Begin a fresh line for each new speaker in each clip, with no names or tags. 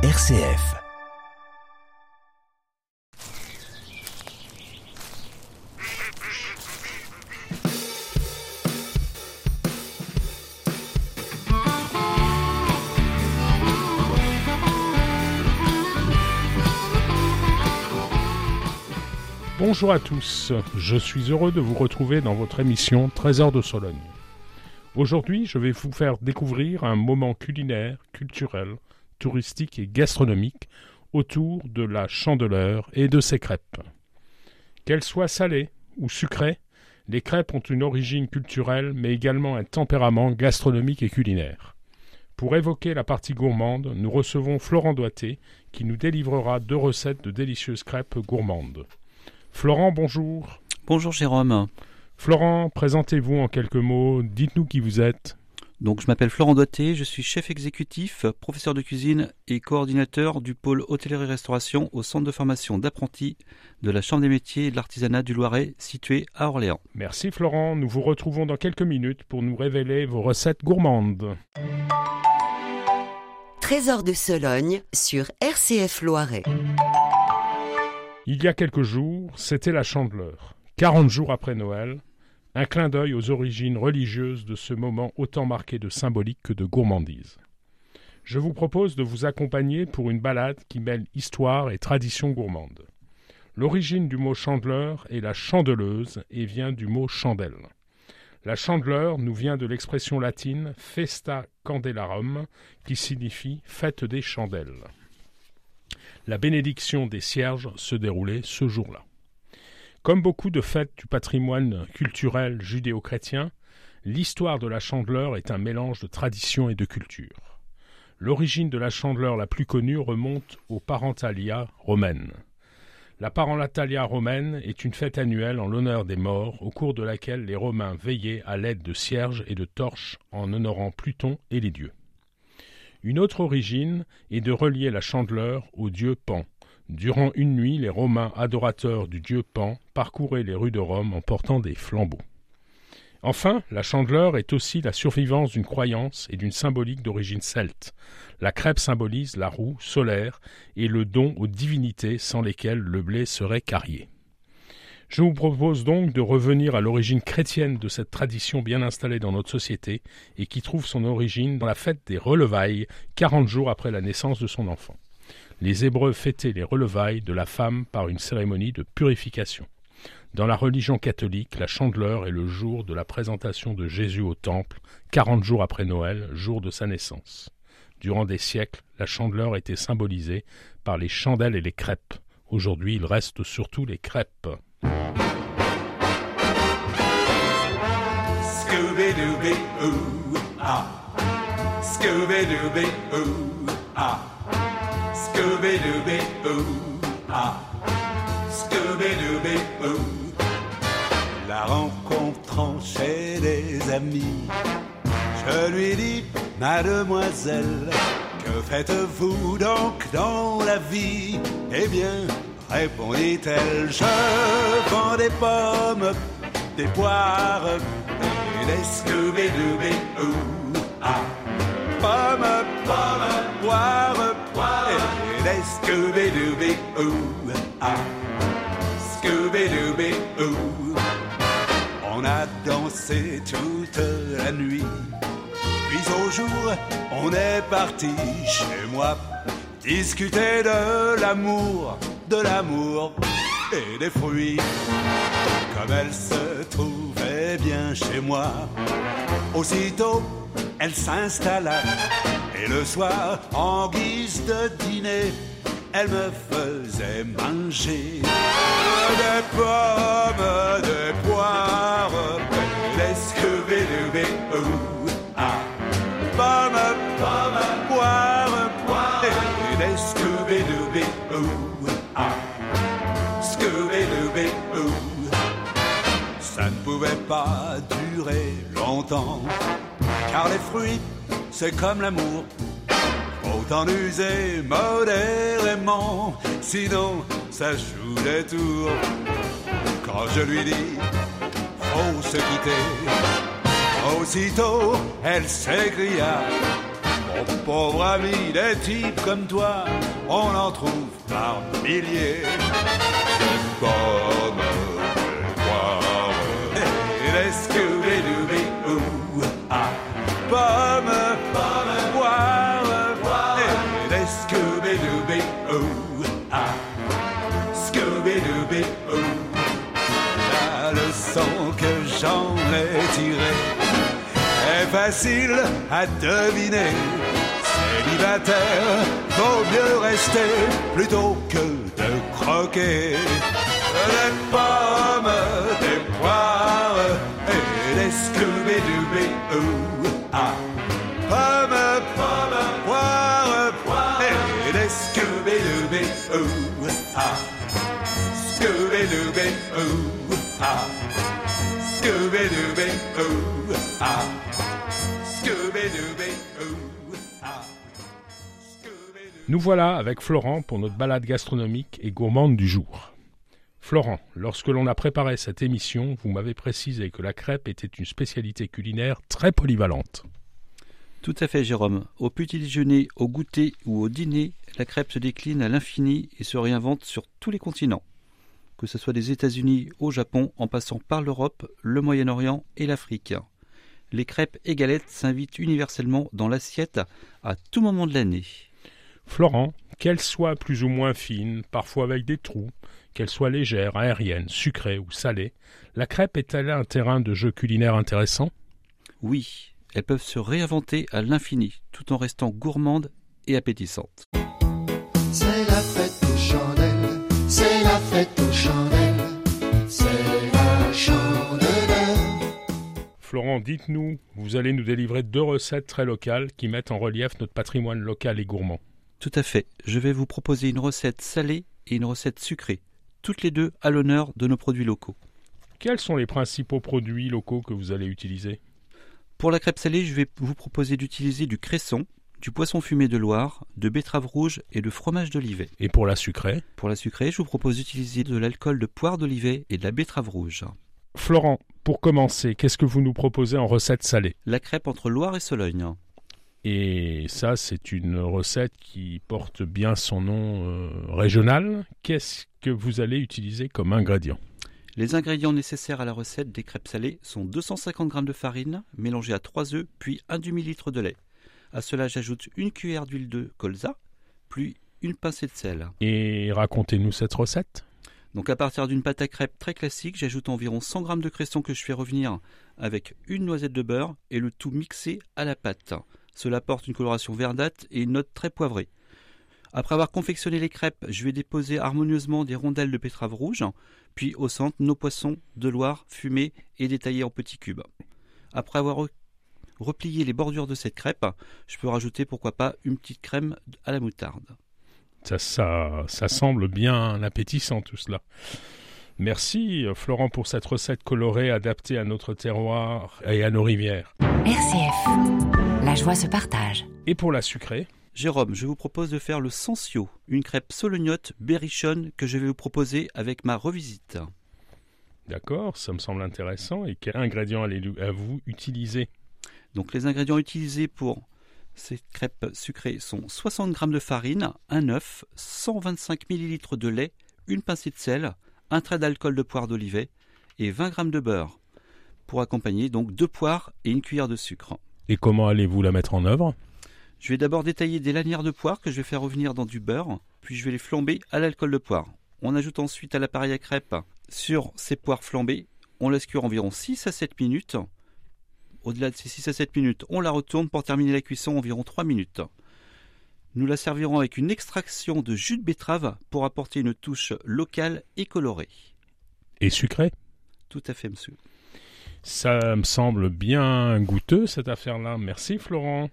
RCF.
Bonjour à tous, je suis heureux de vous retrouver dans votre émission Trésor de Sologne. Aujourd'hui, je vais vous faire découvrir un moment culinaire, culturel, touristique et gastronomique autour de la chandeleur et de ses crêpes. Qu'elles soient salées ou sucrées, les crêpes ont une origine culturelle mais également un tempérament gastronomique et culinaire. Pour évoquer la partie gourmande, nous recevons Florent Doité qui nous délivrera deux recettes de délicieuses crêpes gourmandes. Florent, bonjour.
Bonjour Jérôme.
Florent, présentez-vous en quelques mots, dites-nous qui vous êtes.
Donc je m'appelle Florent Doité, je suis chef exécutif, professeur de cuisine et coordinateur du pôle hôtellerie-restauration au centre de formation d'apprentis de la Chambre des métiers et de l'artisanat du Loiret situé à Orléans.
Merci Florent, nous vous retrouvons dans quelques minutes pour nous révéler vos recettes gourmandes.
Trésor de Sologne sur RCF Loiret.
Il y a quelques jours, c'était la Chandeleur. 40 jours après Noël, un clin d'œil aux origines religieuses de ce moment autant marqué de symbolique que de gourmandise. Je vous propose de vous accompagner pour une balade qui mêle histoire et tradition gourmande. L'origine du mot chandeleur est la chandeleuse et vient du mot chandelle. La chandeleur nous vient de l'expression latine festa candelarum qui signifie fête des chandelles. La bénédiction des cierges se déroulait ce jour-là. Comme beaucoup de fêtes du patrimoine culturel judéo-chrétien, l'histoire de la chandeleur est un mélange de tradition et de culture. L'origine de la chandeleur la plus connue remonte aux Parentalia romaines. La Parentalia romaine est une fête annuelle en l'honneur des morts, au cours de laquelle les Romains veillaient à l'aide de cierges et de torches en honorant Pluton et les dieux. Une autre origine est de relier la chandeleur au dieu Pan, Durant une nuit, les Romains adorateurs du dieu Pan parcouraient les rues de Rome en portant des flambeaux. Enfin, la chandeleur est aussi la survivance d'une croyance et d'une symbolique d'origine celte. La crêpe symbolise la roue solaire et le don aux divinités sans lesquelles le blé serait carrié. Je vous propose donc de revenir à l'origine chrétienne de cette tradition bien installée dans notre société et qui trouve son origine dans la fête des relevailles, quarante jours après la naissance de son enfant les Hébreux fêtaient les relevailles de la femme par une cérémonie de purification. Dans la religion catholique, la chandeleur est le jour de la présentation de Jésus au temple, quarante jours après Noël, jour de sa naissance. Durant des siècles, la chandeleur était symbolisée par les chandelles et les crêpes. Aujourd'hui, il reste surtout les crêpes.
Scooby-Dooby-Ooh. La rencontrant chez des amis, je lui dis, Mademoiselle, que faites-vous donc dans la vie? Eh bien, répondit-elle, je vends des pommes, des poires et des Scooby-Dooby-Ooh, ah, pommes, pommes, poires, des Scooby-Dooby-Ooh, ah, Scooby-Dooby-Ooh. On a dansé toute la nuit, puis au jour, on est parti chez moi discuter de l'amour, de l'amour et des fruits. Comme elle se trouvait bien chez moi, aussitôt elle s'installa et le soir, en guise de dîner, elle me faisait manger des pommes, des poires, des scooby doo ah. Pommes, pommes, poires, poires, des scooby doo ah. Scooby doo Ça ne pouvait pas durer longtemps, car les fruits c'est comme l'amour. Faut en user modérément, sinon ça joue des tours. Quand je lui dis, faut se quitter, aussitôt elle s'écria, Mon pauvre ami, des types comme toi, on en trouve par milliers. Des Scooby-Dooby-Doo. Ah, Scooby-Dooby-Doo. La leçon que j'en ai tirée est facile à deviner. Célibataire, vaut mieux rester plutôt que de croquer.
Nous voilà avec Florent pour notre balade gastronomique et gourmande du jour. Florent, lorsque l'on a préparé cette émission, vous m'avez précisé que la crêpe était une spécialité culinaire très polyvalente.
Tout à fait, Jérôme. Au petit déjeuner, au goûter ou au dîner, la crêpe se décline à l'infini et se réinvente sur tous les continents. Que ce soit des États-Unis au Japon, en passant par l'Europe, le Moyen-Orient et l'Afrique. Les crêpes et galettes s'invitent universellement dans l'assiette à tout moment de l'année.
Florent, qu'elle soit plus ou moins fine, parfois avec des trous, qu'elle soit légère, aérienne, sucrée ou salée, la crêpe est-elle un terrain de jeu culinaire intéressant?
Oui, elles peuvent se réinventer à l'infini, tout en restant gourmandes et appétissantes.
C'est la fête aux chandelles, c'est la fête aux chandelles, c'est la chandeleur.
Florent, dites-nous, vous allez nous délivrer deux recettes très locales qui mettent en relief notre patrimoine local et gourmand.
Tout à fait. Je vais vous proposer une recette salée et une recette sucrée, toutes les deux à l'honneur de nos produits locaux.
Quels sont les principaux produits locaux que vous allez utiliser?
Pour la crêpe salée, je vais vous proposer d'utiliser du cresson, du poisson fumé de Loire, de betterave rouge et de fromage d'olivet.
Et pour la sucrée
Pour la sucrée, je vous propose d'utiliser de l'alcool de poire d'olivet et de la betterave rouge.
Florent, pour commencer, qu'est-ce que vous nous proposez en recette salée?
La crêpe entre Loire et Sologne.
Et ça, c'est une recette qui porte bien son nom euh, régional. Qu'est-ce que vous allez utiliser comme ingrédient?
Les ingrédients nécessaires à la recette des crêpes salées sont 250 g de farine mélangée à 3 œufs puis un demi-litre de lait. À cela, j'ajoute une cuillère d'huile de colza, puis une pincée de sel.
Et racontez-nous cette recette.
Donc à partir d'une pâte à crêpes très classique, j'ajoute environ 100 g de cresson que je fais revenir avec une noisette de beurre et le tout mixé à la pâte. Cela porte une coloration verdâtre et une note très poivrée. Après avoir confectionné les crêpes, je vais déposer harmonieusement des rondelles de betterave rouge, puis au centre nos poissons de Loire fumés et détaillés en petits cubes. Après avoir re- replié les bordures de cette crêpe, je peux rajouter pourquoi pas une petite crème à la moutarde.
Ça, ça, ça semble bien appétissant tout cela. Merci Florent pour cette recette colorée adaptée à notre terroir et à nos rivières.
RCF. La joie se partage.
Et pour la sucrée
Jérôme, je vous propose de faire le Sensio, une crêpe solognotte berrichonne que je vais vous proposer avec ma revisite.
D'accord, ça me semble intéressant. Et quel ingrédient allez-vous utiliser
Donc les ingrédients utilisés pour ces crêpes sucrées sont 60 g de farine, un œuf, 125 ml de lait, une pincée de sel, un trait d'alcool de poire d'olivet et 20 g de beurre. Pour accompagner donc deux poires et une cuillère de sucre.
Et comment allez-vous la mettre en œuvre?
Je vais d'abord détailler des lanières de poire que je vais faire revenir dans du beurre, puis je vais les flamber à l'alcool de poire. On ajoute ensuite à l'appareil à crêpes sur ces poires flambées, on laisse cuire environ 6 à 7 minutes. Au-delà de ces 6 à 7 minutes, on la retourne pour terminer la cuisson environ 3 minutes. Nous la servirons avec une extraction de jus de betterave pour apporter une touche locale et colorée.
Et sucrée
Tout à fait, monsieur.
Ça me semble bien goûteux cette affaire-là. Merci Florent.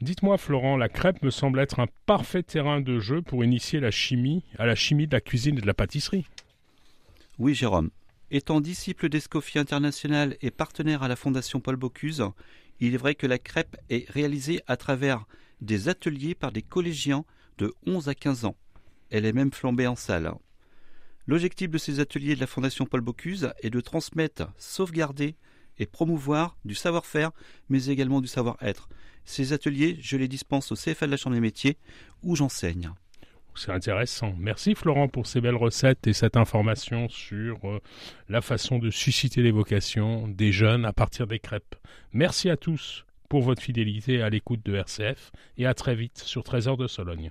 Dites-moi Florent, la crêpe me semble être un parfait terrain de jeu pour initier la chimie à la chimie de la cuisine et de la pâtisserie.
Oui, Jérôme. Étant disciple d'Escoffier International et partenaire à la Fondation Paul Bocuse, il est vrai que la crêpe est réalisée à travers des ateliers par des collégiens de 11 à 15 ans. Elle est même flambée en salle. L'objectif de ces ateliers de la Fondation Paul Bocuse est de transmettre, sauvegarder et promouvoir du savoir-faire, mais également du savoir-être. Ces ateliers, je les dispense au CFA de la Chambre des métiers, où j'enseigne.
C'est intéressant. Merci Florent pour ces belles recettes et cette information sur euh, la façon de susciter les vocations des jeunes à partir des crêpes. Merci à tous pour votre fidélité à l'écoute de RCF et à très vite sur Trésor de Sologne.